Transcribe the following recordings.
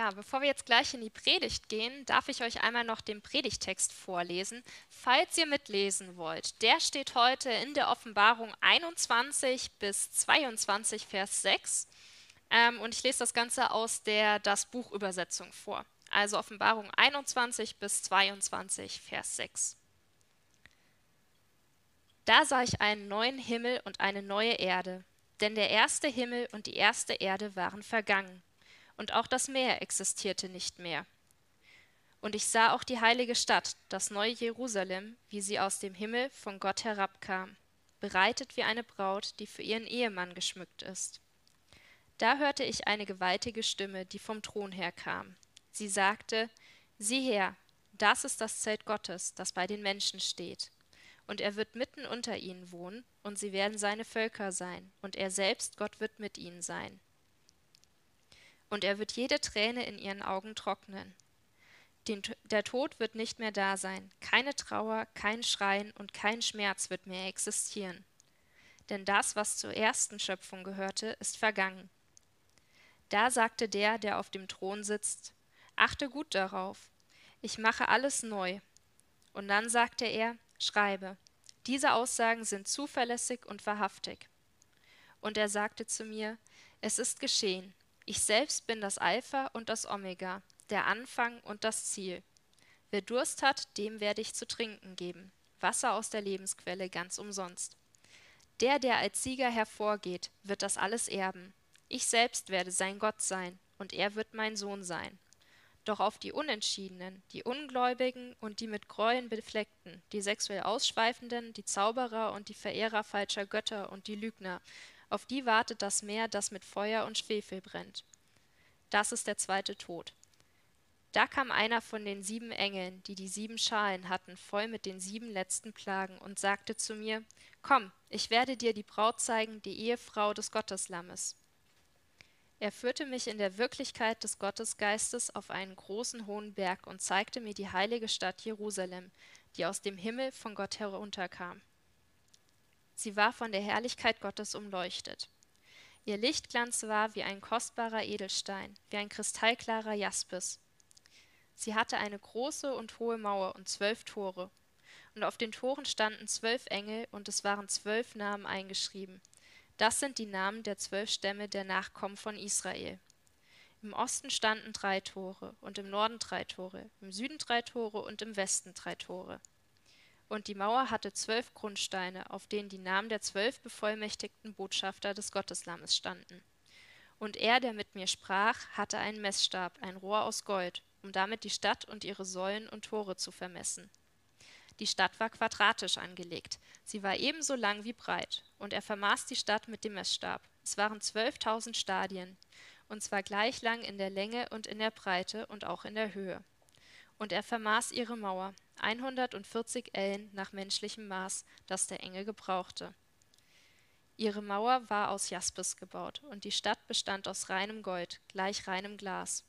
Ja, bevor wir jetzt gleich in die Predigt gehen, darf ich euch einmal noch den Predigtext vorlesen, falls ihr mitlesen wollt. Der steht heute in der Offenbarung 21 bis 22, Vers 6. Ähm, und ich lese das Ganze aus der Das Buch Übersetzung vor. Also Offenbarung 21 bis 22, Vers 6. Da sah ich einen neuen Himmel und eine neue Erde, denn der erste Himmel und die erste Erde waren vergangen und auch das Meer existierte nicht mehr. Und ich sah auch die heilige Stadt, das neue Jerusalem, wie sie aus dem Himmel von Gott herabkam, bereitet wie eine Braut, die für ihren Ehemann geschmückt ist. Da hörte ich eine gewaltige Stimme, die vom Thron herkam. Sie sagte, Sieh her, das ist das Zelt Gottes, das bei den Menschen steht. Und er wird mitten unter ihnen wohnen, und sie werden seine Völker sein, und er selbst, Gott, wird mit ihnen sein und er wird jede Träne in ihren Augen trocknen. Den, der Tod wird nicht mehr da sein, keine Trauer, kein Schreien und kein Schmerz wird mehr existieren. Denn das, was zur ersten Schöpfung gehörte, ist vergangen. Da sagte der, der auf dem Thron sitzt, Achte gut darauf, ich mache alles neu. Und dann sagte er, Schreibe, diese Aussagen sind zuverlässig und wahrhaftig. Und er sagte zu mir, Es ist geschehen, ich selbst bin das Alpha und das Omega, der Anfang und das Ziel. Wer Durst hat, dem werde ich zu trinken geben, Wasser aus der Lebensquelle ganz umsonst. Der, der als Sieger hervorgeht, wird das alles erben. Ich selbst werde sein Gott sein, und er wird mein Sohn sein. Doch auf die Unentschiedenen, die Ungläubigen und die mit Gräueln befleckten, die sexuell Ausschweifenden, die Zauberer und die Verehrer falscher Götter und die Lügner, auf die wartet das Meer, das mit Feuer und Schwefel brennt. Das ist der zweite Tod. Da kam einer von den sieben Engeln, die die sieben Schalen hatten, voll mit den sieben letzten Plagen, und sagte zu mir, Komm, ich werde dir die Braut zeigen, die Ehefrau des Gotteslammes. Er führte mich in der Wirklichkeit des Gottesgeistes auf einen großen hohen Berg und zeigte mir die heilige Stadt Jerusalem, die aus dem Himmel von Gott herunterkam. Sie war von der Herrlichkeit Gottes umleuchtet. Ihr Lichtglanz war wie ein kostbarer Edelstein, wie ein kristallklarer Jaspis. Sie hatte eine große und hohe Mauer und zwölf Tore. Und auf den Toren standen zwölf Engel, und es waren zwölf Namen eingeschrieben. Das sind die Namen der zwölf Stämme der Nachkommen von Israel. Im Osten standen drei Tore, und im Norden drei Tore, im Süden drei Tore und im Westen drei Tore und die Mauer hatte zwölf Grundsteine, auf denen die Namen der zwölf bevollmächtigten Botschafter des Gotteslammes standen. Und er, der mit mir sprach, hatte einen Messstab, ein Rohr aus Gold, um damit die Stadt und ihre Säulen und Tore zu vermessen. Die Stadt war quadratisch angelegt, sie war ebenso lang wie breit, und er vermaß die Stadt mit dem Messstab. Es waren zwölftausend Stadien, und zwar gleich lang in der Länge und in der Breite und auch in der Höhe. Und er vermaß ihre Mauer, 140 Ellen nach menschlichem Maß, das der Engel gebrauchte. Ihre Mauer war aus Jaspis gebaut, und die Stadt bestand aus reinem Gold, gleich reinem Glas.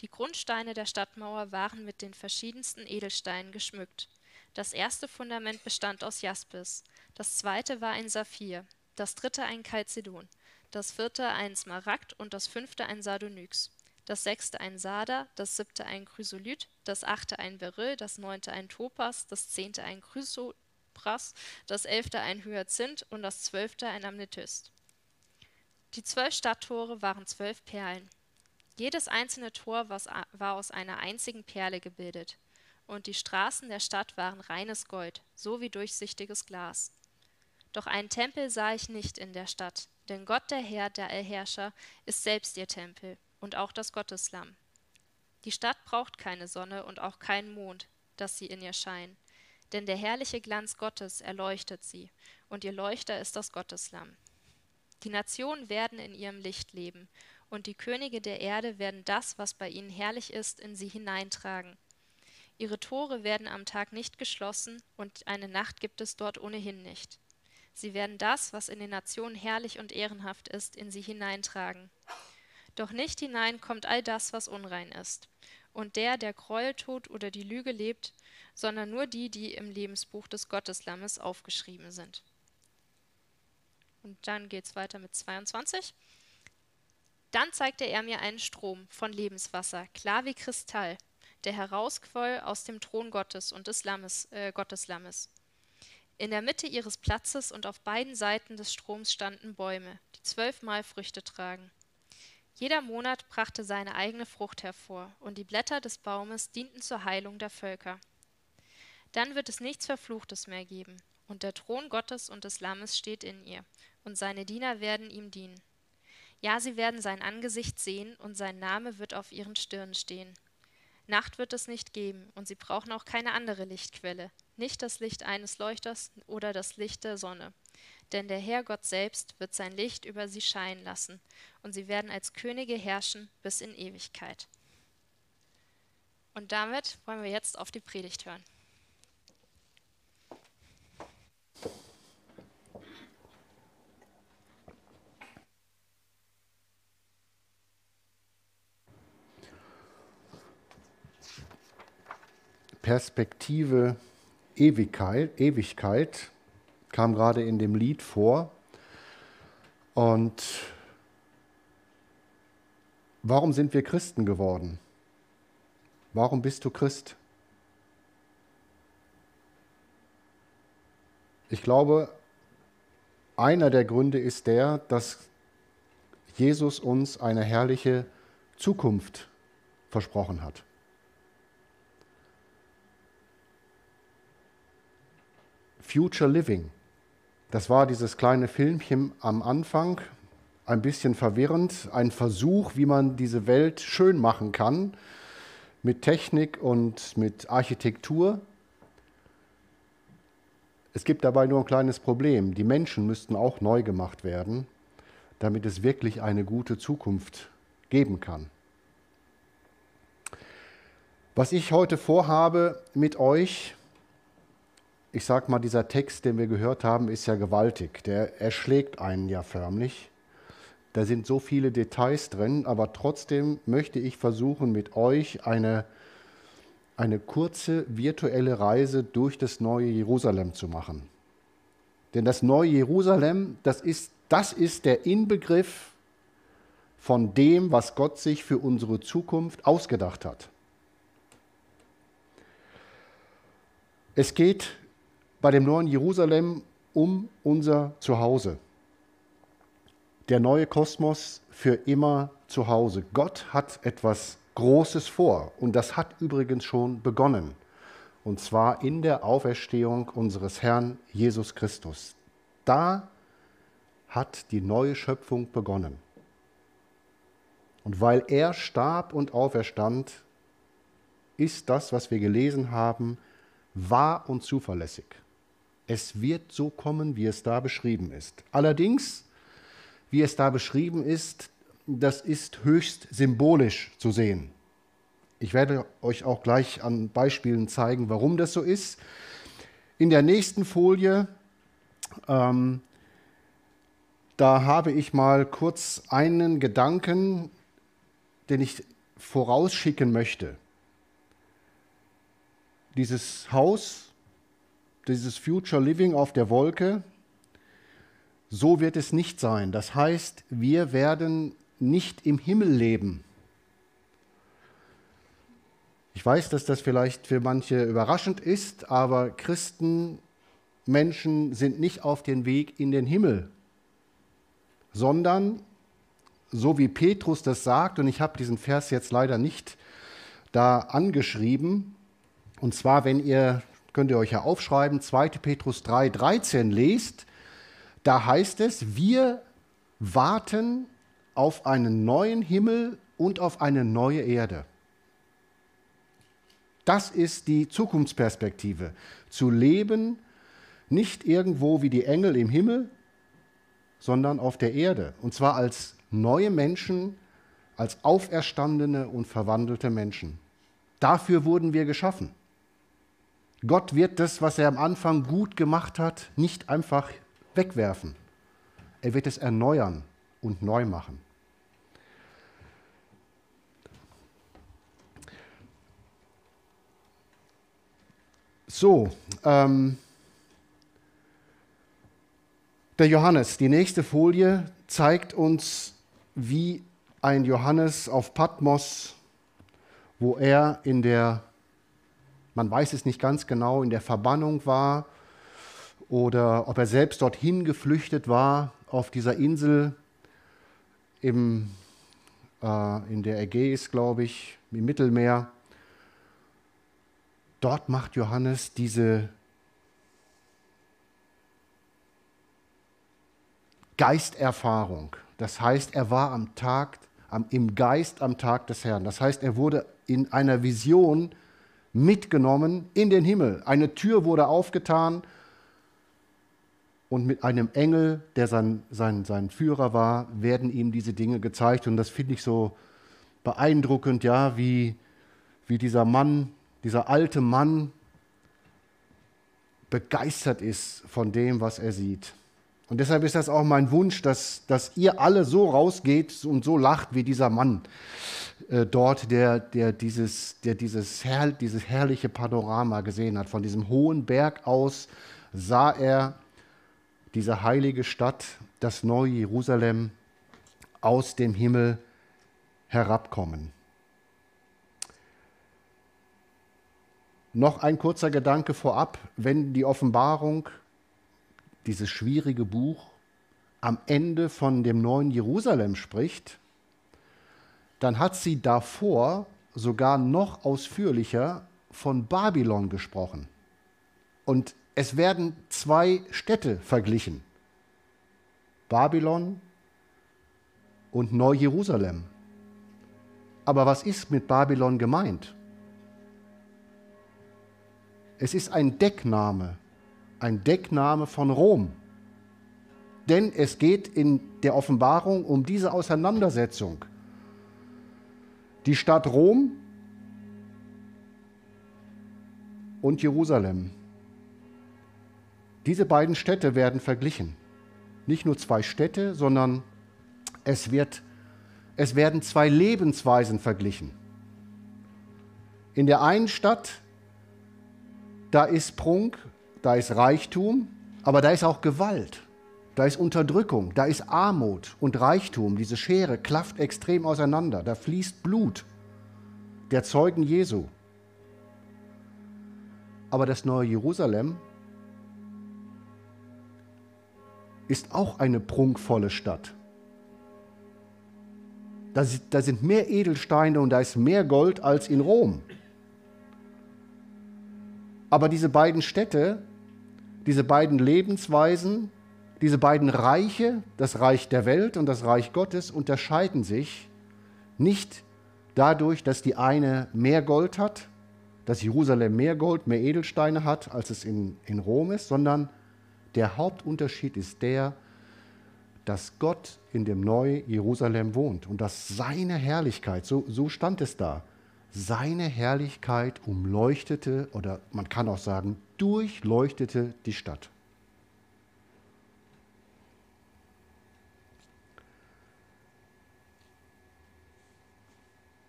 Die Grundsteine der Stadtmauer waren mit den verschiedensten Edelsteinen geschmückt. Das erste Fundament bestand aus Jaspis, das zweite war ein Saphir, das dritte ein Chalcedon, das vierte ein Smaragd und das fünfte ein Sardonyx das sechste ein Sarder, das siebte ein Chrysolith, das achte ein Beryl, das neunte ein Topas, das zehnte ein Chrysopras, das elfte ein Hyazinth und das zwölfte ein Amethyst. Die zwölf Stadttore waren zwölf Perlen. Jedes einzelne Tor war aus einer einzigen Perle gebildet, und die Straßen der Stadt waren reines Gold, so wie durchsichtiges Glas. Doch einen Tempel sah ich nicht in der Stadt, denn Gott der Herr, der Allherrscher, ist selbst ihr Tempel und auch das Gotteslamm. Die Stadt braucht keine Sonne und auch keinen Mond, dass sie in ihr scheinen, denn der herrliche Glanz Gottes erleuchtet sie, und ihr Leuchter ist das Gotteslamm. Die Nationen werden in ihrem Licht leben, und die Könige der Erde werden das, was bei ihnen herrlich ist, in sie hineintragen. Ihre Tore werden am Tag nicht geschlossen, und eine Nacht gibt es dort ohnehin nicht. Sie werden das, was in den Nationen herrlich und ehrenhaft ist, in sie hineintragen. Doch nicht hinein kommt all das, was unrein ist. Und der, der Gräuel tut oder die Lüge lebt, sondern nur die, die im Lebensbuch des Gotteslammes aufgeschrieben sind. Und dann geht es weiter mit 22. Dann zeigte er mir einen Strom von Lebenswasser, klar wie Kristall, der herausquoll aus dem Thron Gottes und des Lammes, äh, Gotteslammes. In der Mitte ihres Platzes und auf beiden Seiten des Stroms standen Bäume, die zwölfmal Früchte tragen. Jeder Monat brachte seine eigene Frucht hervor, und die Blätter des Baumes dienten zur Heilung der Völker. Dann wird es nichts Verfluchtes mehr geben, und der Thron Gottes und des Lammes steht in ihr, und seine Diener werden ihm dienen. Ja, sie werden sein Angesicht sehen, und sein Name wird auf ihren Stirnen stehen. Nacht wird es nicht geben, und sie brauchen auch keine andere Lichtquelle, nicht das Licht eines Leuchters oder das Licht der Sonne denn der Herr Gott selbst wird sein Licht über sie scheinen lassen, und sie werden als Könige herrschen bis in Ewigkeit. Und damit wollen wir jetzt auf die Predigt hören. Perspektive Ewigkeit, Ewigkeit kam gerade in dem Lied vor. Und warum sind wir Christen geworden? Warum bist du Christ? Ich glaube, einer der Gründe ist der, dass Jesus uns eine herrliche Zukunft versprochen hat. Future Living. Das war dieses kleine Filmchen am Anfang, ein bisschen verwirrend, ein Versuch, wie man diese Welt schön machen kann mit Technik und mit Architektur. Es gibt dabei nur ein kleines Problem. Die Menschen müssten auch neu gemacht werden, damit es wirklich eine gute Zukunft geben kann. Was ich heute vorhabe mit euch, ich sag mal, dieser Text, den wir gehört haben, ist ja gewaltig. Der erschlägt einen ja förmlich. Da sind so viele Details drin, aber trotzdem möchte ich versuchen, mit euch eine, eine kurze virtuelle Reise durch das neue Jerusalem zu machen. Denn das neue Jerusalem, das ist, das ist der Inbegriff von dem, was Gott sich für unsere Zukunft ausgedacht hat. Es geht bei dem neuen Jerusalem um unser Zuhause. Der neue Kosmos für immer zu Hause. Gott hat etwas Großes vor und das hat übrigens schon begonnen. Und zwar in der Auferstehung unseres Herrn Jesus Christus. Da hat die neue Schöpfung begonnen. Und weil er starb und auferstand, ist das, was wir gelesen haben, wahr und zuverlässig. Es wird so kommen, wie es da beschrieben ist. Allerdings, wie es da beschrieben ist, das ist höchst symbolisch zu sehen. Ich werde euch auch gleich an Beispielen zeigen, warum das so ist. In der nächsten Folie, ähm, da habe ich mal kurz einen Gedanken, den ich vorausschicken möchte. Dieses Haus dieses Future Living auf der Wolke, so wird es nicht sein. Das heißt, wir werden nicht im Himmel leben. Ich weiß, dass das vielleicht für manche überraschend ist, aber Christen, Menschen sind nicht auf dem Weg in den Himmel, sondern, so wie Petrus das sagt, und ich habe diesen Vers jetzt leider nicht da angeschrieben, und zwar, wenn ihr könnt ihr euch ja aufschreiben, 2. Petrus 3, 13 lest, da heißt es, wir warten auf einen neuen Himmel und auf eine neue Erde. Das ist die Zukunftsperspektive. Zu leben nicht irgendwo wie die Engel im Himmel, sondern auf der Erde. Und zwar als neue Menschen, als auferstandene und verwandelte Menschen. Dafür wurden wir geschaffen. Gott wird das, was er am Anfang gut gemacht hat, nicht einfach wegwerfen. Er wird es erneuern und neu machen. So, ähm, der Johannes, die nächste Folie zeigt uns, wie ein Johannes auf Patmos, wo er in der, man weiß es nicht ganz genau, in der Verbannung war oder ob er selbst dorthin geflüchtet war auf dieser Insel im, äh, in der Ägäis, glaube ich, im Mittelmeer. Dort macht Johannes diese Geisterfahrung. Das heißt, er war am Tag, am, im Geist am Tag des Herrn. Das heißt, er wurde in einer Vision mitgenommen in den Himmel. Eine Tür wurde aufgetan und mit einem Engel, der sein, sein, sein Führer war, werden ihm diese Dinge gezeigt. Und das finde ich so beeindruckend, ja, wie, wie dieser Mann, dieser alte Mann begeistert ist von dem, was er sieht. Und deshalb ist das auch mein Wunsch, dass, dass ihr alle so rausgeht und so lacht wie dieser Mann äh, dort, der, der, dieses, der dieses, herr, dieses herrliche Panorama gesehen hat. Von diesem hohen Berg aus sah er diese heilige Stadt, das neue Jerusalem, aus dem Himmel herabkommen. Noch ein kurzer Gedanke vorab, wenn die Offenbarung dieses schwierige Buch am Ende von dem neuen Jerusalem spricht, dann hat sie davor sogar noch ausführlicher von Babylon gesprochen. Und es werden zwei Städte verglichen. Babylon und Neu-Jerusalem. Aber was ist mit Babylon gemeint? Es ist ein Deckname ein Deckname von Rom. Denn es geht in der Offenbarung um diese Auseinandersetzung. Die Stadt Rom und Jerusalem. Diese beiden Städte werden verglichen. Nicht nur zwei Städte, sondern es, wird, es werden zwei Lebensweisen verglichen. In der einen Stadt, da ist Prunk da ist Reichtum, aber da ist auch Gewalt, da ist Unterdrückung, da ist Armut und Reichtum. Diese Schere klafft extrem auseinander, da fließt Blut der Zeugen Jesu. Aber das neue Jerusalem ist auch eine prunkvolle Stadt. Da sind mehr Edelsteine und da ist mehr Gold als in Rom. Aber diese beiden Städte diese beiden Lebensweisen, diese beiden Reiche, das Reich der Welt und das Reich Gottes, unterscheiden sich nicht dadurch, dass die eine mehr Gold hat, dass Jerusalem mehr Gold, mehr Edelsteine hat, als es in, in Rom ist, sondern der Hauptunterschied ist der, dass Gott in dem neuen Jerusalem wohnt und dass seine Herrlichkeit, so, so stand es da, seine Herrlichkeit umleuchtete oder man kann auch sagen, durchleuchtete die Stadt.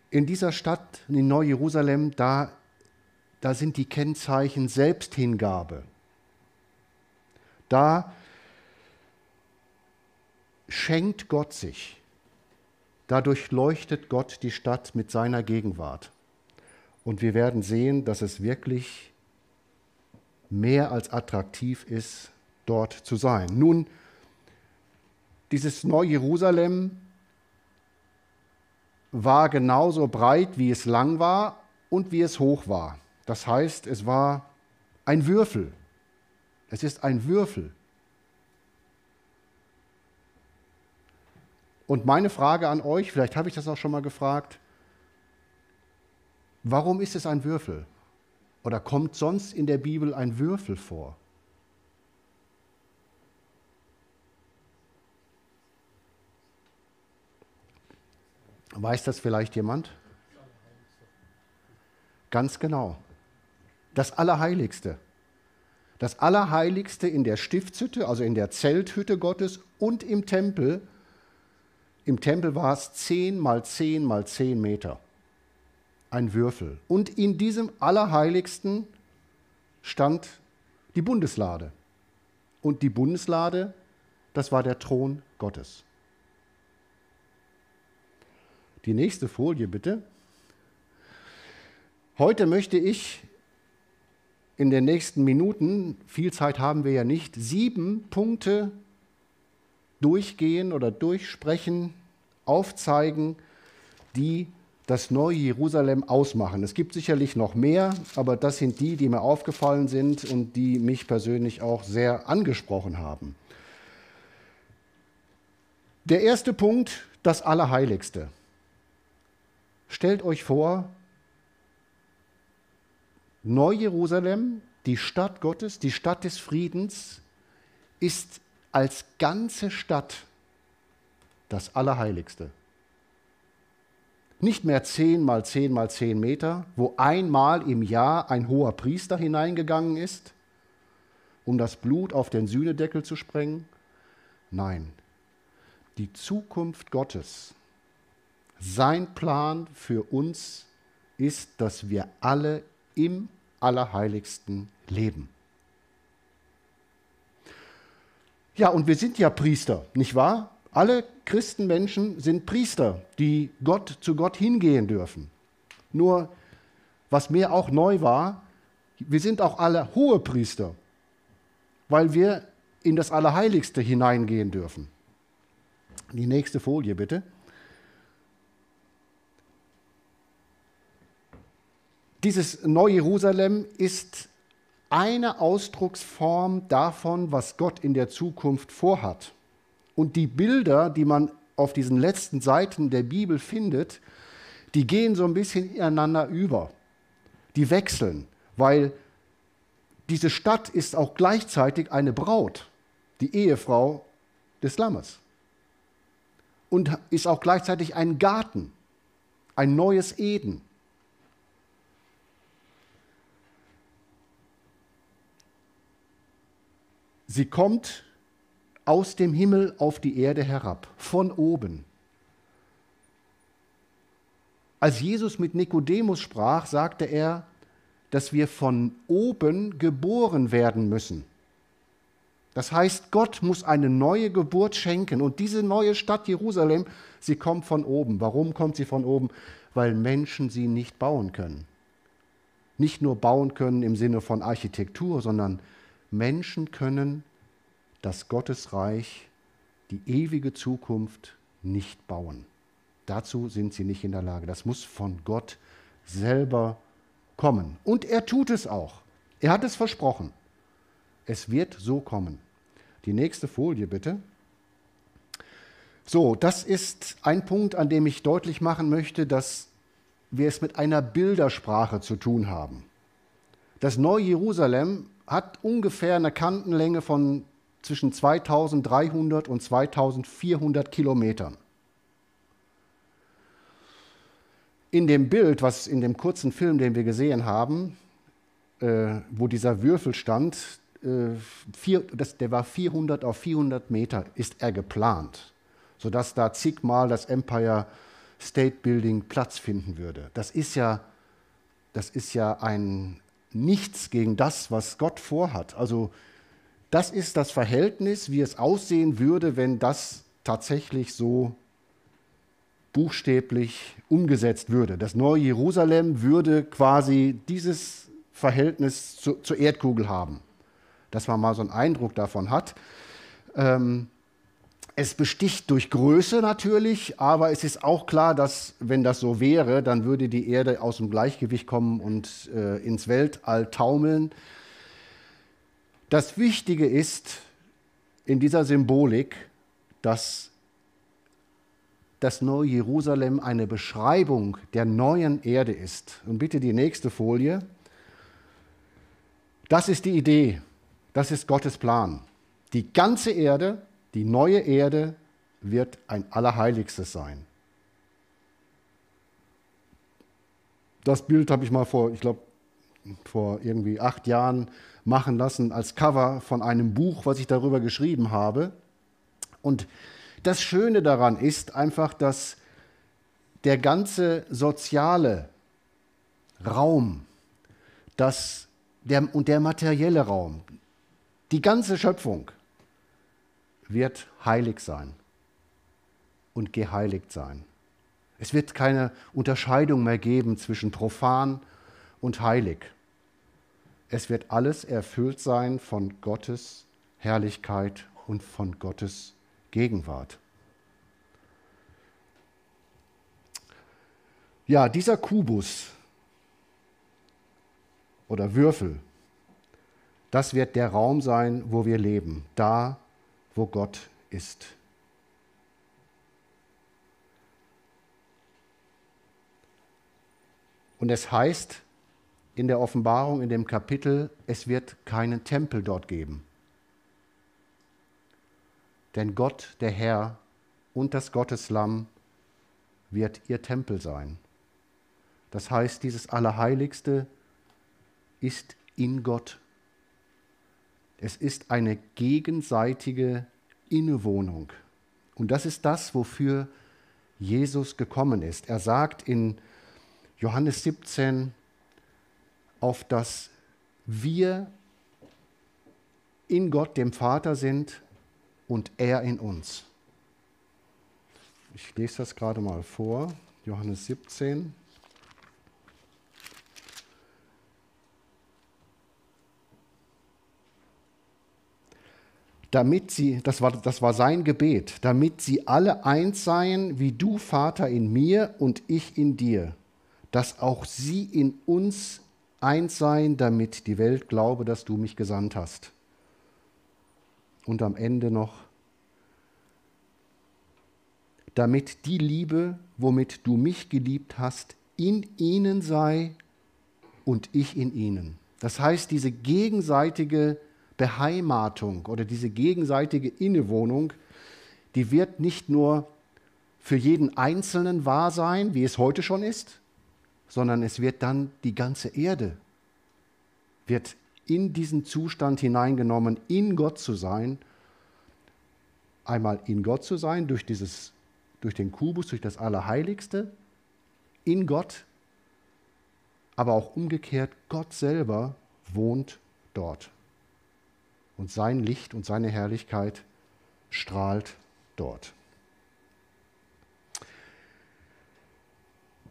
In dieser Stadt, in Neu-Jerusalem, da, da sind die Kennzeichen Selbsthingabe. Da schenkt Gott sich. Dadurch leuchtet Gott die Stadt mit seiner Gegenwart. Und wir werden sehen, dass es wirklich mehr als attraktiv ist, dort zu sein. Nun, dieses Neu-Jerusalem war genauso breit, wie es lang war und wie es hoch war. Das heißt, es war ein Würfel. Es ist ein Würfel. Und meine Frage an euch, vielleicht habe ich das auch schon mal gefragt, Warum ist es ein Würfel? Oder kommt sonst in der Bibel ein Würfel vor? Weiß das vielleicht jemand? Ganz genau. Das Allerheiligste. Das Allerheiligste in der Stiftshütte, also in der Zelthütte Gottes und im Tempel. Im Tempel war es 10 mal 10 mal 10 Meter ein Würfel. Und in diesem Allerheiligsten stand die Bundeslade. Und die Bundeslade, das war der Thron Gottes. Die nächste Folie bitte. Heute möchte ich in den nächsten Minuten, viel Zeit haben wir ja nicht, sieben Punkte durchgehen oder durchsprechen, aufzeigen, die das neue Jerusalem ausmachen. Es gibt sicherlich noch mehr, aber das sind die, die mir aufgefallen sind und die mich persönlich auch sehr angesprochen haben. Der erste Punkt, das Allerheiligste. Stellt euch vor, Neu-Jerusalem, die Stadt Gottes, die Stadt des Friedens, ist als ganze Stadt das Allerheiligste. Nicht mehr zehn mal zehn mal zehn Meter, wo einmal im Jahr ein hoher Priester hineingegangen ist, um das Blut auf den Sühnedeckel zu sprengen. Nein, die Zukunft Gottes, sein Plan für uns ist, dass wir alle im Allerheiligsten leben. Ja, und wir sind ja Priester, nicht wahr? Alle Christenmenschen sind Priester, die Gott zu Gott hingehen dürfen. Nur, was mir auch neu war, wir sind auch alle hohe Priester, weil wir in das Allerheiligste hineingehen dürfen. Die nächste Folie bitte. Dieses Neu-Jerusalem ist eine Ausdrucksform davon, was Gott in der Zukunft vorhat. Und die Bilder, die man auf diesen letzten Seiten der Bibel findet, die gehen so ein bisschen ineinander über. Die wechseln, weil diese Stadt ist auch gleichzeitig eine Braut, die Ehefrau des Lammes. Und ist auch gleichzeitig ein Garten, ein neues Eden. Sie kommt aus dem Himmel auf die Erde herab, von oben. Als Jesus mit Nikodemus sprach, sagte er, dass wir von oben geboren werden müssen. Das heißt, Gott muss eine neue Geburt schenken. Und diese neue Stadt Jerusalem, sie kommt von oben. Warum kommt sie von oben? Weil Menschen sie nicht bauen können. Nicht nur bauen können im Sinne von Architektur, sondern Menschen können das Gottesreich, die ewige Zukunft nicht bauen. Dazu sind sie nicht in der Lage. Das muss von Gott selber kommen. Und er tut es auch. Er hat es versprochen. Es wird so kommen. Die nächste Folie bitte. So, das ist ein Punkt, an dem ich deutlich machen möchte, dass wir es mit einer Bildersprache zu tun haben. Das Neue Jerusalem hat ungefähr eine Kantenlänge von zwischen 2300 und 2400 Kilometern. In dem Bild, was in dem kurzen Film, den wir gesehen haben, äh, wo dieser Würfel stand, äh, vier, das, der war 400 auf 400 Meter, ist er geplant, sodass da zigmal das Empire State Building Platz finden würde. Das ist ja, das ist ja ein Nichts gegen das, was Gott vorhat. Also das ist das Verhältnis, wie es aussehen würde, wenn das tatsächlich so buchstäblich umgesetzt würde. Das neue Jerusalem würde quasi dieses Verhältnis zu, zur Erdkugel haben, dass man mal so einen Eindruck davon hat. Ähm, es besticht durch Größe natürlich, aber es ist auch klar, dass wenn das so wäre, dann würde die Erde aus dem Gleichgewicht kommen und äh, ins Weltall taumeln. Das Wichtige ist in dieser Symbolik, dass das neue Jerusalem eine Beschreibung der neuen Erde ist. Und bitte die nächste Folie. Das ist die Idee, das ist Gottes Plan. Die ganze Erde, die neue Erde wird ein Allerheiligstes sein. Das Bild habe ich mal vor, ich glaube, vor irgendwie acht Jahren machen lassen als Cover von einem Buch, was ich darüber geschrieben habe. Und das Schöne daran ist einfach, dass der ganze soziale Raum das, der, und der materielle Raum, die ganze Schöpfung wird heilig sein und geheiligt sein. Es wird keine Unterscheidung mehr geben zwischen profan und heilig. Es wird alles erfüllt sein von Gottes Herrlichkeit und von Gottes Gegenwart. Ja, dieser Kubus oder Würfel, das wird der Raum sein, wo wir leben, da, wo Gott ist. Und es heißt in der Offenbarung, in dem Kapitel, es wird keinen Tempel dort geben. Denn Gott, der Herr und das Gotteslamm wird ihr Tempel sein. Das heißt, dieses Allerheiligste ist in Gott. Es ist eine gegenseitige Innewohnung. Und das ist das, wofür Jesus gekommen ist. Er sagt in Johannes 17, auf das wir in Gott, dem Vater, sind und er in uns. Ich lese das gerade mal vor, Johannes 17. damit sie, das war, das war sein Gebet, damit sie alle eins seien, wie du, Vater, in mir und ich in dir, dass auch sie in uns eins seien, damit die Welt glaube, dass du mich gesandt hast. Und am Ende noch, damit die Liebe, womit du mich geliebt hast, in ihnen sei und ich in ihnen. Das heißt, diese gegenseitige Beheimatung oder diese gegenseitige Innewohnung, die wird nicht nur für jeden Einzelnen wahr sein, wie es heute schon ist, sondern es wird dann die ganze Erde, wird in diesen Zustand hineingenommen, in Gott zu sein. Einmal in Gott zu sein, durch, dieses, durch den Kubus, durch das Allerheiligste, in Gott, aber auch umgekehrt, Gott selber wohnt dort und sein Licht und seine Herrlichkeit strahlt dort.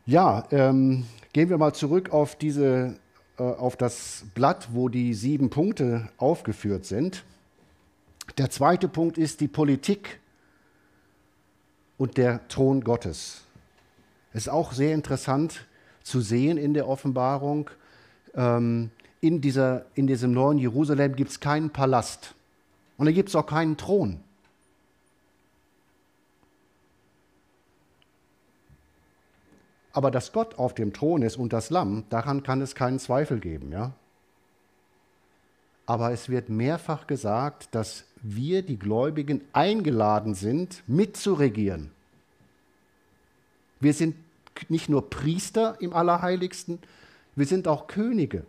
Ja, ähm, gehen wir mal zurück auf, diese, äh, auf das Blatt, wo die sieben Punkte aufgeführt sind. Der zweite Punkt ist die Politik und der Thron Gottes. Es ist auch sehr interessant zu sehen in der Offenbarung, ähm, in, dieser, in diesem neuen Jerusalem gibt es keinen Palast. Und da gibt es auch keinen Thron. Aber dass Gott auf dem Thron ist und das Lamm, daran kann es keinen Zweifel geben. Ja? Aber es wird mehrfach gesagt, dass wir, die Gläubigen, eingeladen sind, mitzuregieren. Wir sind nicht nur Priester im Allerheiligsten, wir sind auch Könige.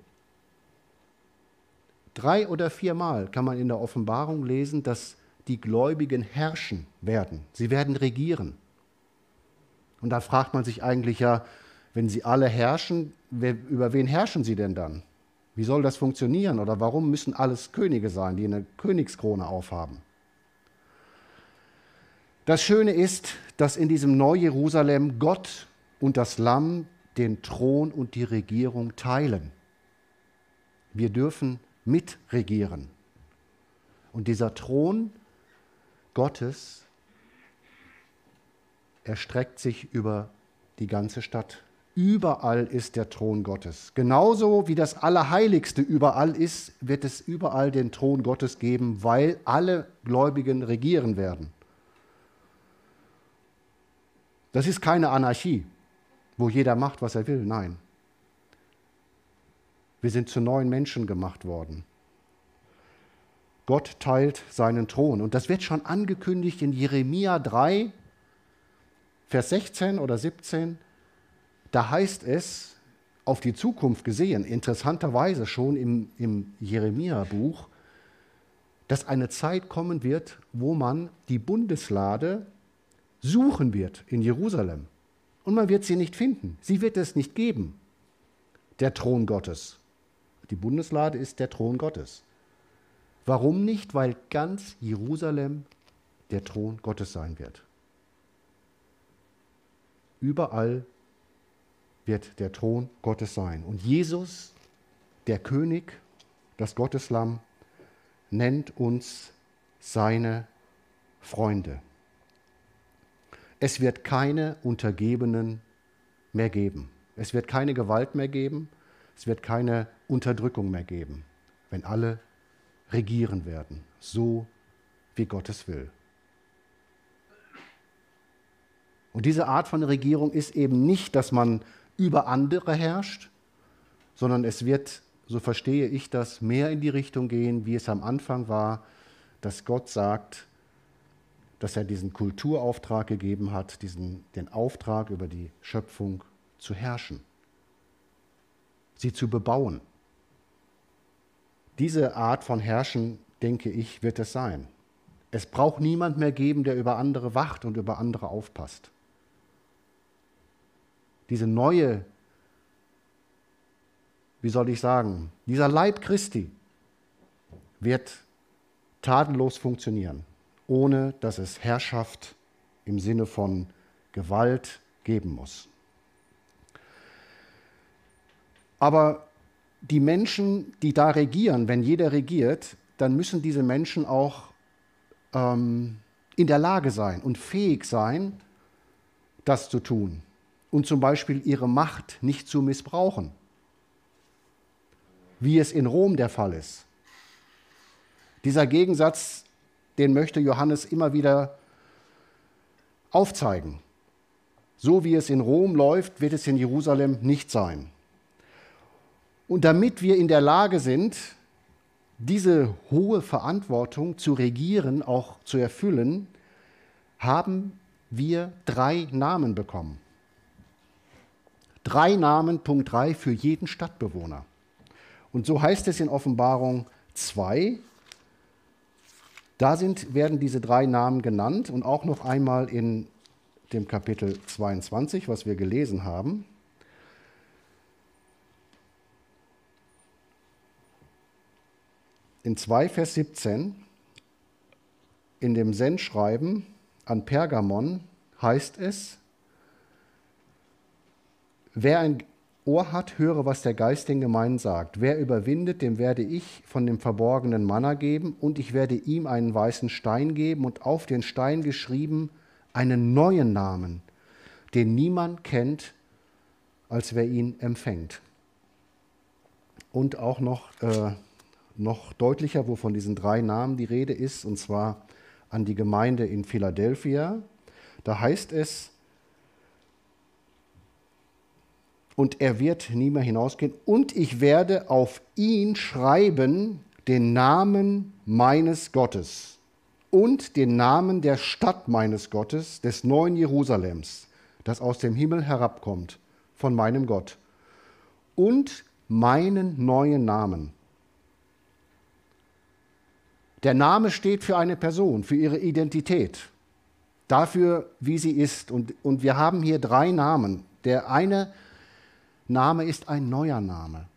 Drei oder viermal kann man in der Offenbarung lesen, dass die Gläubigen herrschen werden. Sie werden regieren. Und da fragt man sich eigentlich ja, wenn sie alle herrschen, wer, über wen herrschen sie denn dann? Wie soll das funktionieren? Oder warum müssen alles Könige sein, die eine Königskrone aufhaben? Das Schöne ist, dass in diesem Neu-Jerusalem Gott und das Lamm den Thron und die Regierung teilen. Wir dürfen mitregieren. Und dieser Thron Gottes erstreckt sich über die ganze Stadt. Überall ist der Thron Gottes. Genauso wie das Allerheiligste überall ist, wird es überall den Thron Gottes geben, weil alle Gläubigen regieren werden. Das ist keine Anarchie, wo jeder macht, was er will. Nein. Wir sind zu neuen Menschen gemacht worden. Gott teilt seinen Thron. Und das wird schon angekündigt in Jeremia 3, Vers 16 oder 17. Da heißt es, auf die Zukunft gesehen, interessanterweise schon im, im Jeremia-Buch, dass eine Zeit kommen wird, wo man die Bundeslade suchen wird in Jerusalem. Und man wird sie nicht finden. Sie wird es nicht geben, der Thron Gottes. Die Bundeslade ist der Thron Gottes. Warum nicht? Weil ganz Jerusalem der Thron Gottes sein wird. Überall wird der Thron Gottes sein. Und Jesus, der König, das Gotteslamm, nennt uns seine Freunde. Es wird keine Untergebenen mehr geben. Es wird keine Gewalt mehr geben. Es wird keine Unterdrückung mehr geben, wenn alle regieren werden, so wie Gott es will. Und diese Art von Regierung ist eben nicht, dass man über andere herrscht, sondern es wird, so verstehe ich das, mehr in die Richtung gehen, wie es am Anfang war, dass Gott sagt, dass er diesen Kulturauftrag gegeben hat, diesen, den Auftrag über die Schöpfung zu herrschen, sie zu bebauen. Diese Art von Herrschen, denke ich, wird es sein. Es braucht niemand mehr geben, der über andere wacht und über andere aufpasst. Diese neue, wie soll ich sagen, dieser Leib Christi wird tadellos funktionieren, ohne dass es Herrschaft im Sinne von Gewalt geben muss. Aber die Menschen, die da regieren, wenn jeder regiert, dann müssen diese Menschen auch ähm, in der Lage sein und fähig sein, das zu tun und zum Beispiel ihre Macht nicht zu missbrauchen, wie es in Rom der Fall ist. Dieser Gegensatz, den möchte Johannes immer wieder aufzeigen. So wie es in Rom läuft, wird es in Jerusalem nicht sein. Und damit wir in der Lage sind, diese hohe Verantwortung zu regieren, auch zu erfüllen, haben wir drei Namen bekommen. Drei Namen, Punkt 3, für jeden Stadtbewohner. Und so heißt es in Offenbarung 2, da sind, werden diese drei Namen genannt und auch noch einmal in dem Kapitel 22, was wir gelesen haben. in 2 Vers 17 in dem Sendschreiben an Pergamon heißt es, wer ein Ohr hat, höre, was der Geist den Gemeinden sagt. Wer überwindet, dem werde ich von dem verborgenen Manna geben und ich werde ihm einen weißen Stein geben und auf den Stein geschrieben einen neuen Namen, den niemand kennt, als wer ihn empfängt. Und auch noch äh, noch deutlicher, wo von diesen drei Namen die Rede ist, und zwar an die Gemeinde in Philadelphia. Da heißt es, und er wird nie mehr hinausgehen, und ich werde auf ihn schreiben den Namen meines Gottes und den Namen der Stadt meines Gottes, des neuen Jerusalems, das aus dem Himmel herabkommt, von meinem Gott, und meinen neuen Namen der Name steht für eine Person, für ihre Identität, dafür, wie sie ist. Und, und wir haben hier drei Namen. Der eine Name ist ein neuer Name,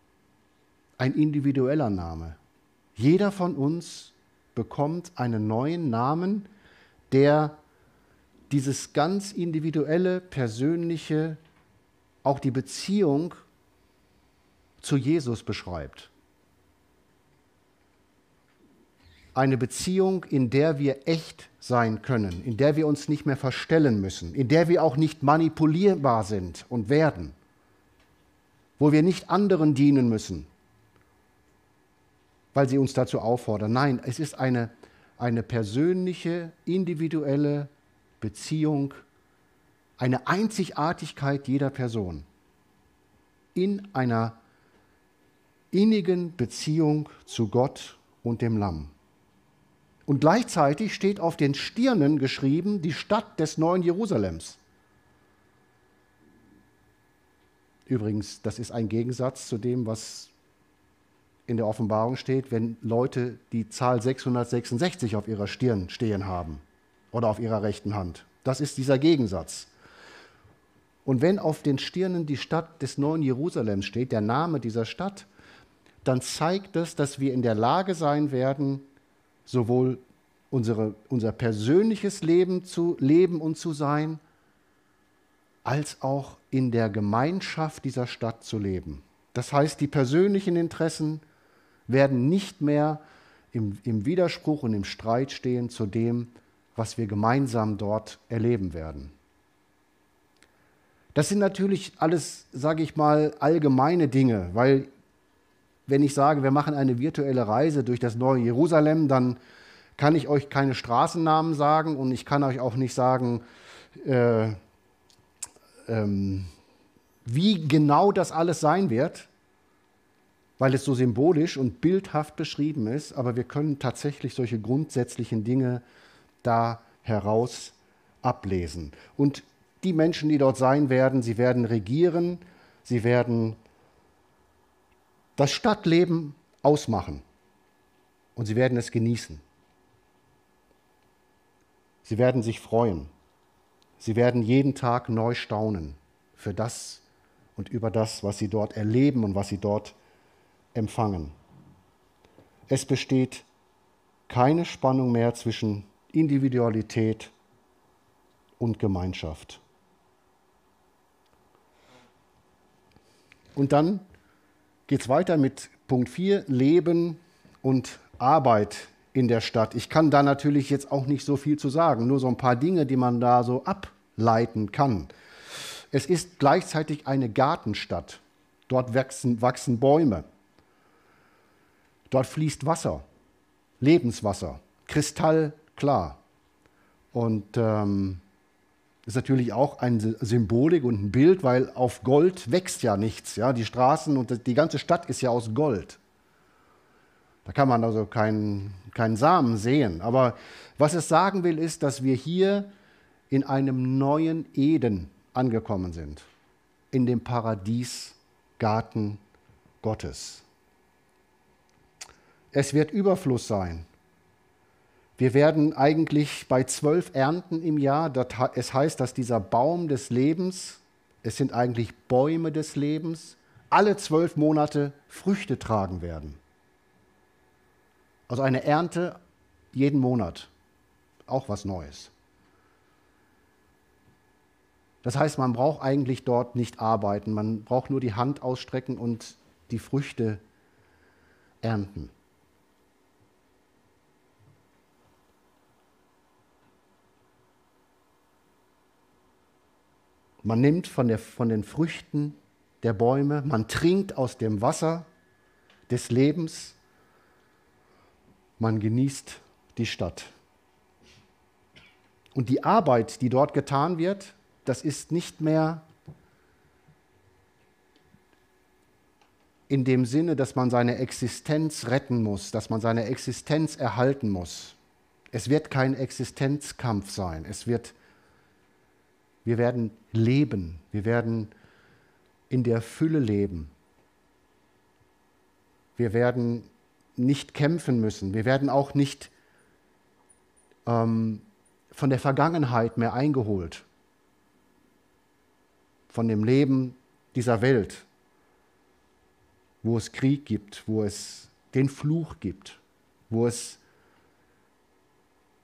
ein individueller Name. Jeder von uns bekommt einen neuen Namen, der dieses ganz individuelle, persönliche, auch die Beziehung zu Jesus beschreibt. eine Beziehung, in der wir echt sein können, in der wir uns nicht mehr verstellen müssen, in der wir auch nicht manipulierbar sind und werden, wo wir nicht anderen dienen müssen, weil sie uns dazu auffordern. Nein, es ist eine, eine persönliche, individuelle Beziehung, eine Einzigartigkeit jeder Person in einer innigen Beziehung zu Gott und dem Lamm. Und gleichzeitig steht auf den Stirnen geschrieben die Stadt des neuen Jerusalems. Übrigens, das ist ein Gegensatz zu dem, was in der Offenbarung steht, wenn Leute die Zahl 666 auf ihrer Stirn stehen haben oder auf ihrer rechten Hand. Das ist dieser Gegensatz. Und wenn auf den Stirnen die Stadt des neuen Jerusalems steht, der Name dieser Stadt, dann zeigt es, dass wir in der Lage sein werden, sowohl unsere, unser persönliches Leben zu leben und zu sein, als auch in der Gemeinschaft dieser Stadt zu leben. Das heißt, die persönlichen Interessen werden nicht mehr im, im Widerspruch und im Streit stehen zu dem, was wir gemeinsam dort erleben werden. Das sind natürlich alles, sage ich mal, allgemeine Dinge, weil wenn ich sage, wir machen eine virtuelle Reise durch das neue Jerusalem, dann kann ich euch keine Straßennamen sagen und ich kann euch auch nicht sagen, äh, ähm, wie genau das alles sein wird, weil es so symbolisch und bildhaft beschrieben ist, aber wir können tatsächlich solche grundsätzlichen Dinge da heraus ablesen. Und die Menschen, die dort sein werden, sie werden regieren, sie werden das Stadtleben ausmachen und sie werden es genießen. Sie werden sich freuen. Sie werden jeden Tag neu staunen für das und über das, was sie dort erleben und was sie dort empfangen. Es besteht keine Spannung mehr zwischen Individualität und Gemeinschaft. Und dann geht es weiter mit Punkt 4, Leben und Arbeit in der Stadt. Ich kann da natürlich jetzt auch nicht so viel zu sagen, nur so ein paar Dinge, die man da so ableiten kann. Es ist gleichzeitig eine Gartenstadt. Dort wachsen, wachsen Bäume. Dort fließt Wasser, Lebenswasser, kristallklar. Und ähm, ist natürlich auch eine Symbolik und ein Bild, weil auf Gold wächst ja nichts. Ja? Die Straßen und die ganze Stadt ist ja aus Gold. Da kann man also keinen, keinen Samen sehen. Aber was es sagen will, ist, dass wir hier in einem neuen Eden angekommen sind. In dem Paradiesgarten Gottes. Es wird Überfluss sein. Wir werden eigentlich bei zwölf Ernten im Jahr, es heißt, dass dieser Baum des Lebens, es sind eigentlich Bäume des Lebens, alle zwölf Monate Früchte tragen werden. Also eine Ernte jeden Monat, auch was Neues. Das heißt, man braucht eigentlich dort nicht arbeiten, man braucht nur die Hand ausstrecken und die Früchte ernten. Man nimmt von, der, von den Früchten der Bäume, man trinkt aus dem Wasser des Lebens, man genießt die Stadt. Und die Arbeit, die dort getan wird, das ist nicht mehr in dem Sinne, dass man seine Existenz retten muss, dass man seine Existenz erhalten muss. Es wird kein Existenzkampf sein. Es wird wir werden leben. Wir werden in der Fülle leben. Wir werden nicht kämpfen müssen. Wir werden auch nicht ähm, von der Vergangenheit mehr eingeholt. Von dem Leben dieser Welt, wo es Krieg gibt, wo es den Fluch gibt, wo es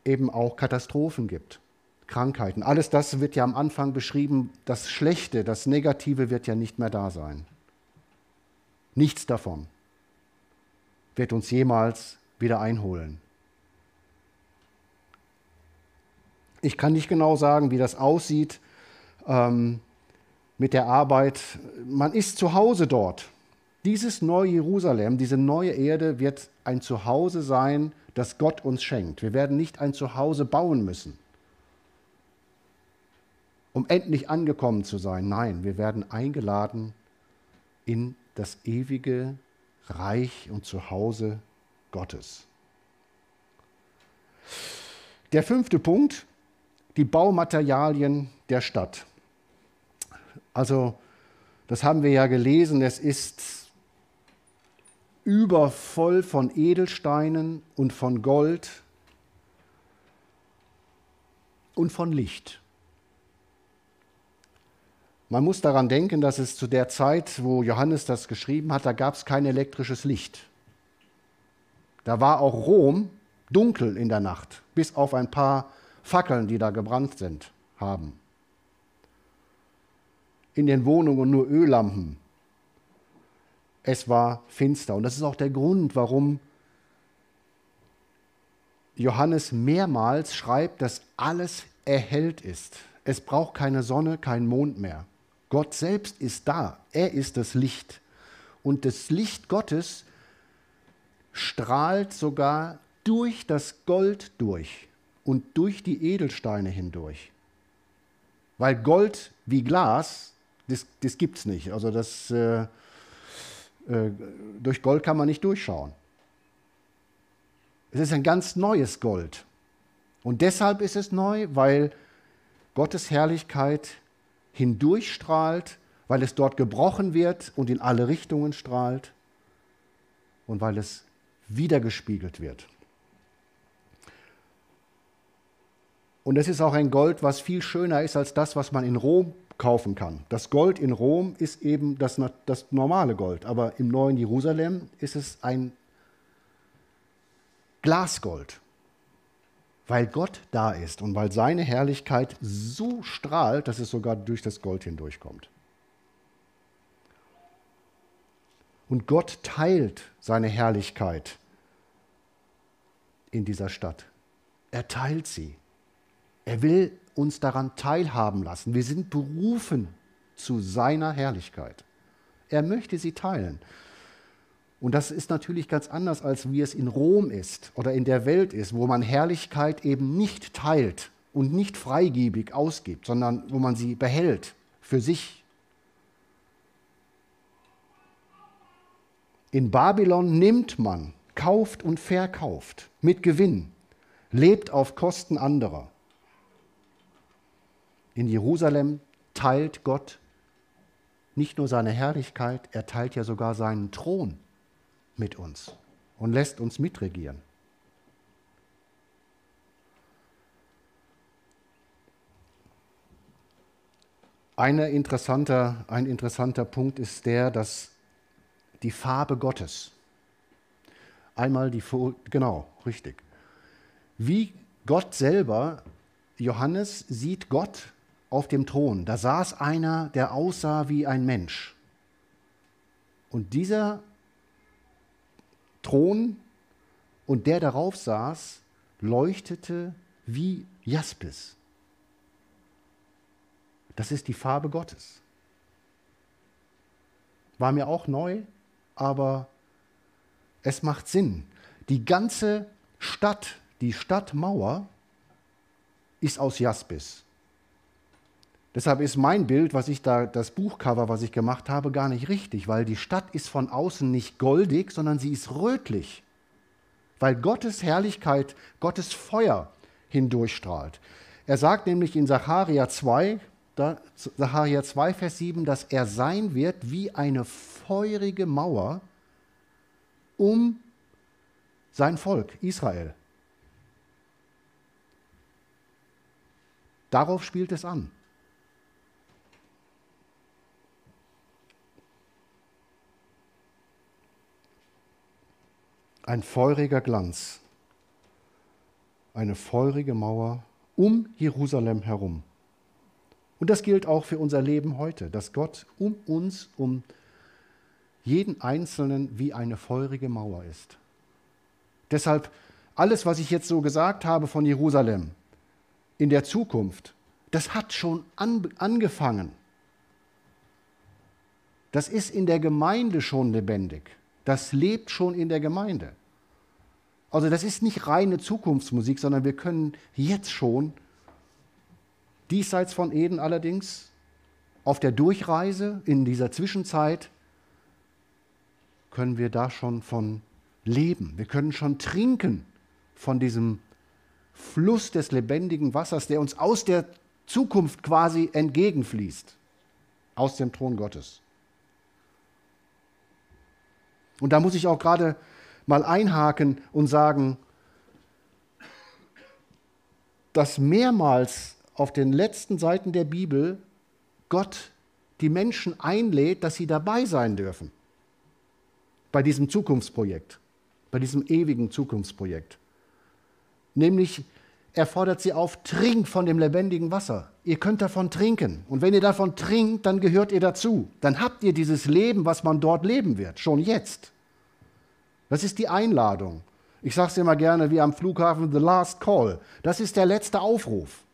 eben auch Katastrophen gibt. Krankheiten. Alles das wird ja am Anfang beschrieben. Das Schlechte, das Negative wird ja nicht mehr da sein. Nichts davon wird uns jemals wieder einholen. Ich kann nicht genau sagen, wie das aussieht ähm, mit der Arbeit. Man ist zu Hause dort. Dieses neue Jerusalem, diese neue Erde wird ein Zuhause sein, das Gott uns schenkt. Wir werden nicht ein Zuhause bauen müssen um endlich angekommen zu sein. Nein, wir werden eingeladen in das ewige Reich und Zuhause Gottes. Der fünfte Punkt, die Baumaterialien der Stadt. Also, das haben wir ja gelesen, es ist übervoll von Edelsteinen und von Gold und von Licht. Man muss daran denken, dass es zu der Zeit, wo Johannes das geschrieben hat, da gab es kein elektrisches Licht. Da war auch Rom dunkel in der Nacht, bis auf ein paar Fackeln, die da gebrannt sind, haben. in den Wohnungen nur Öllampen. Es war finster. Und das ist auch der Grund, warum Johannes mehrmals schreibt, dass alles erhellt ist. Es braucht keine Sonne, keinen Mond mehr. Gott selbst ist da. Er ist das Licht. Und das Licht Gottes strahlt sogar durch das Gold durch und durch die Edelsteine hindurch. Weil Gold wie Glas, das, das gibt es nicht. Also das, äh, äh, durch Gold kann man nicht durchschauen. Es ist ein ganz neues Gold. Und deshalb ist es neu, weil Gottes Herrlichkeit hindurchstrahlt, weil es dort gebrochen wird und in alle Richtungen strahlt und weil es wiedergespiegelt wird. Und es ist auch ein Gold, was viel schöner ist als das, was man in Rom kaufen kann. Das Gold in Rom ist eben das, das normale Gold, aber im neuen Jerusalem ist es ein Glasgold, weil Gott da ist und weil seine Herrlichkeit so strahlt, dass es sogar durch das Gold hindurchkommt. Und Gott teilt seine Herrlichkeit in dieser Stadt. Er teilt sie. Er will uns daran teilhaben lassen. Wir sind berufen zu seiner Herrlichkeit. Er möchte sie teilen. Und das ist natürlich ganz anders, als wie es in Rom ist oder in der Welt ist, wo man Herrlichkeit eben nicht teilt und nicht freigebig ausgibt, sondern wo man sie behält für sich. In Babylon nimmt man, kauft und verkauft mit Gewinn, lebt auf Kosten anderer. In Jerusalem teilt Gott nicht nur seine Herrlichkeit, er teilt ja sogar seinen Thron mit uns und lässt uns mitregieren. Eine interessanter, ein interessanter Punkt ist der, dass die Farbe Gottes, einmal die, genau, richtig, wie Gott selber, Johannes sieht Gott auf dem Thron. Da saß einer, der aussah wie ein Mensch. Und dieser Thron und der darauf saß, leuchtete wie Jaspis. Das ist die Farbe Gottes. War mir auch neu, aber es macht Sinn. Die ganze Stadt, die Stadtmauer, ist aus Jaspis. Deshalb ist mein Bild, was ich da, das Buchcover, was ich gemacht habe, gar nicht richtig, weil die Stadt ist von außen nicht goldig, sondern sie ist rötlich, weil Gottes Herrlichkeit, Gottes Feuer hindurchstrahlt. Er sagt nämlich in Sacharja 2, da, Sacharja 2, Vers 7, dass er sein wird wie eine feurige Mauer um sein Volk, Israel. Darauf spielt es an. Ein feuriger Glanz, eine feurige Mauer um Jerusalem herum. Und das gilt auch für unser Leben heute, dass Gott um uns, um jeden Einzelnen wie eine feurige Mauer ist. Deshalb alles, was ich jetzt so gesagt habe von Jerusalem in der Zukunft, das hat schon an, angefangen. Das ist in der Gemeinde schon lebendig. Das lebt schon in der Gemeinde. Also das ist nicht reine Zukunftsmusik, sondern wir können jetzt schon, diesseits von Eden allerdings, auf der Durchreise in dieser Zwischenzeit, können wir da schon von leben. Wir können schon trinken von diesem Fluss des lebendigen Wassers, der uns aus der Zukunft quasi entgegenfließt, aus dem Thron Gottes. Und da muss ich auch gerade mal einhaken und sagen, dass mehrmals auf den letzten Seiten der Bibel Gott die Menschen einlädt, dass sie dabei sein dürfen bei diesem Zukunftsprojekt, bei diesem ewigen Zukunftsprojekt. Nämlich er fordert sie auf, trinkt von dem lebendigen Wasser. Ihr könnt davon trinken. Und wenn ihr davon trinkt, dann gehört ihr dazu. Dann habt ihr dieses Leben, was man dort leben wird, schon jetzt. Das ist die Einladung. Ich sage es immer gerne wie am Flughafen, the last call. Das ist der letzte Aufruf.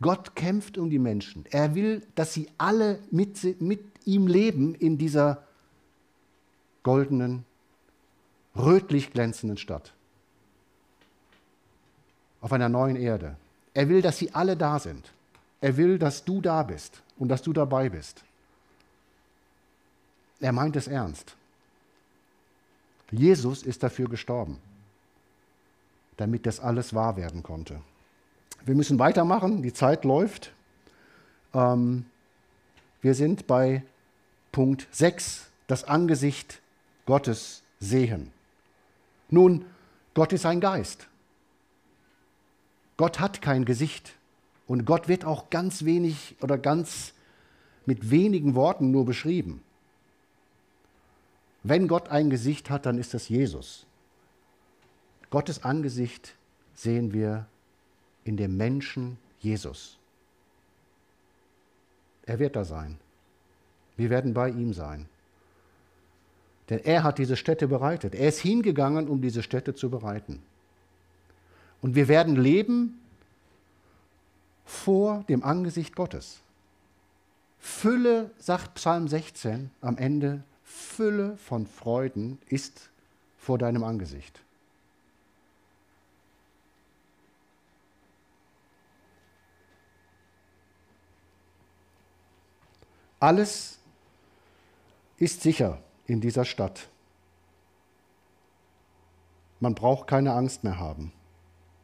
Gott kämpft um die Menschen. Er will, dass sie alle mit, mit ihm leben in dieser goldenen, rötlich glänzenden Stadt auf einer neuen Erde. Er will, dass sie alle da sind. Er will, dass du da bist und dass du dabei bist. Er meint es ernst. Jesus ist dafür gestorben, damit das alles wahr werden konnte. Wir müssen weitermachen, die Zeit läuft. Ähm, wir sind bei Punkt 6, das Angesicht Gottes sehen. Nun, Gott ist ein Geist. Gott hat kein Gesicht und Gott wird auch ganz wenig oder ganz mit wenigen Worten nur beschrieben. Wenn Gott ein Gesicht hat, dann ist das Jesus. Gottes Angesicht sehen wir in dem Menschen Jesus. Er wird da sein. Wir werden bei ihm sein. Denn er hat diese Städte bereitet. Er ist hingegangen, um diese Städte zu bereiten. Und wir werden leben vor dem Angesicht Gottes. Fülle, sagt Psalm 16 am Ende, Fülle von Freuden ist vor deinem Angesicht. Alles ist sicher in dieser Stadt. Man braucht keine Angst mehr haben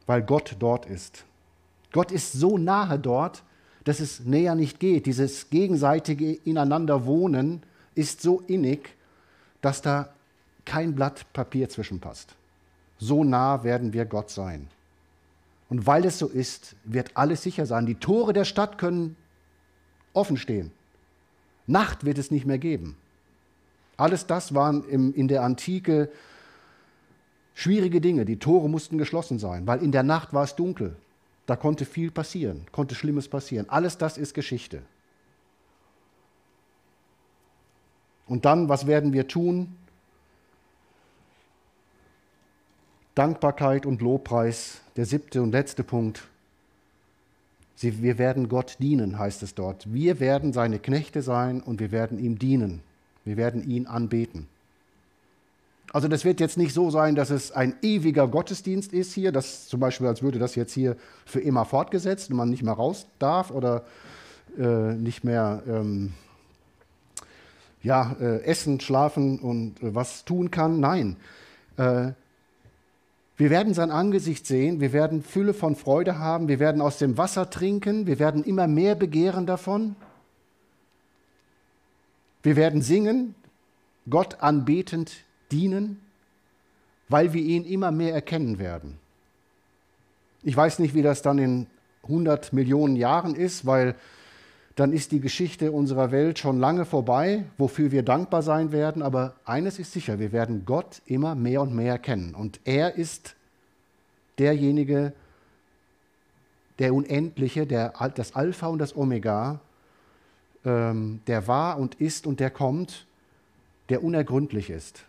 weil Gott dort ist. Gott ist so nahe dort, dass es näher nicht geht. Dieses gegenseitige Ineinanderwohnen ist so innig, dass da kein Blatt Papier zwischenpasst. So nah werden wir Gott sein. Und weil es so ist, wird alles sicher sein. Die Tore der Stadt können offen stehen. Nacht wird es nicht mehr geben. Alles das waren in der Antike Schwierige Dinge, die Tore mussten geschlossen sein, weil in der Nacht war es dunkel. Da konnte viel passieren, konnte Schlimmes passieren. Alles das ist Geschichte. Und dann, was werden wir tun? Dankbarkeit und Lobpreis, der siebte und letzte Punkt. Sie, wir werden Gott dienen, heißt es dort. Wir werden seine Knechte sein und wir werden ihm dienen. Wir werden ihn anbeten. Also das wird jetzt nicht so sein, dass es ein ewiger Gottesdienst ist hier, dass zum Beispiel, als würde das jetzt hier für immer fortgesetzt und man nicht mehr raus darf oder äh, nicht mehr ähm, ja, äh, essen, schlafen und äh, was tun kann. Nein, äh, wir werden sein Angesicht sehen, wir werden Fülle von Freude haben, wir werden aus dem Wasser trinken, wir werden immer mehr begehren davon. Wir werden singen, Gott anbetend dienen, weil wir ihn immer mehr erkennen werden. Ich weiß nicht, wie das dann in 100 Millionen Jahren ist, weil dann ist die Geschichte unserer Welt schon lange vorbei, wofür wir dankbar sein werden. Aber eines ist sicher, wir werden Gott immer mehr und mehr erkennen. Und er ist derjenige, der Unendliche, der, das Alpha und das Omega, ähm, der war und ist und der kommt, der unergründlich ist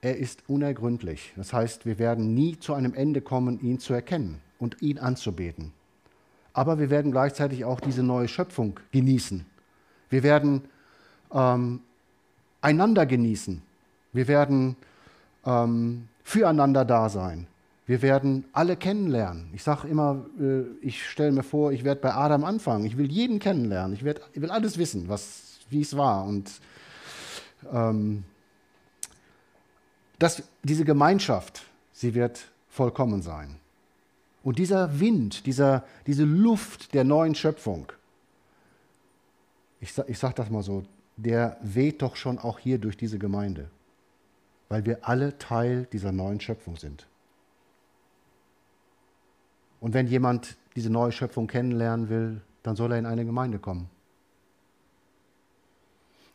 er ist unergründlich. Das heißt, wir werden nie zu einem Ende kommen, ihn zu erkennen und ihn anzubeten. Aber wir werden gleichzeitig auch diese neue Schöpfung genießen. Wir werden ähm, einander genießen. Wir werden ähm, füreinander da sein. Wir werden alle kennenlernen. Ich sage immer, äh, ich stelle mir vor, ich werde bei Adam anfangen. Ich will jeden kennenlernen. Ich, werd, ich will alles wissen, wie es war. Und ähm, dass diese Gemeinschaft, sie wird vollkommen sein. Und dieser Wind, dieser, diese Luft der neuen Schöpfung, ich, ich sage das mal so, der weht doch schon auch hier durch diese Gemeinde, weil wir alle Teil dieser neuen Schöpfung sind. Und wenn jemand diese neue Schöpfung kennenlernen will, dann soll er in eine Gemeinde kommen.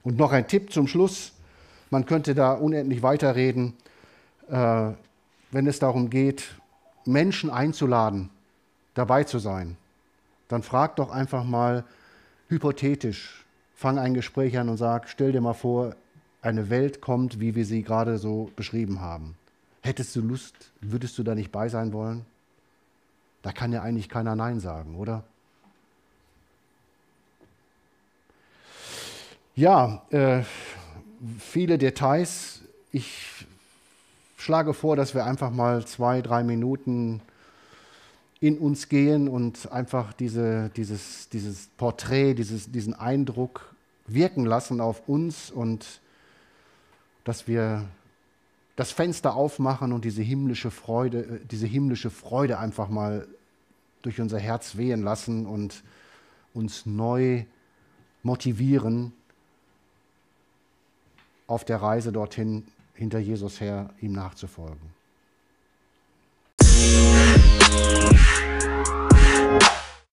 Und noch ein Tipp zum Schluss. Man könnte da unendlich weiterreden. Äh, wenn es darum geht, Menschen einzuladen, dabei zu sein, dann frag doch einfach mal hypothetisch, fang ein Gespräch an und sag, stell dir mal vor, eine Welt kommt, wie wir sie gerade so beschrieben haben. Hättest du Lust, würdest du da nicht bei sein wollen? Da kann ja eigentlich keiner Nein sagen, oder? Ja, äh, viele Details. Ich schlage vor, dass wir einfach mal zwei, drei Minuten in uns gehen und einfach diese, dieses, dieses Porträt, dieses, diesen Eindruck wirken lassen auf uns und dass wir das Fenster aufmachen und diese himmlische Freude, äh, diese himmlische Freude einfach mal durch unser Herz wehen lassen und uns neu motivieren, auf der Reise dorthin hinter Jesus her ihm nachzufolgen.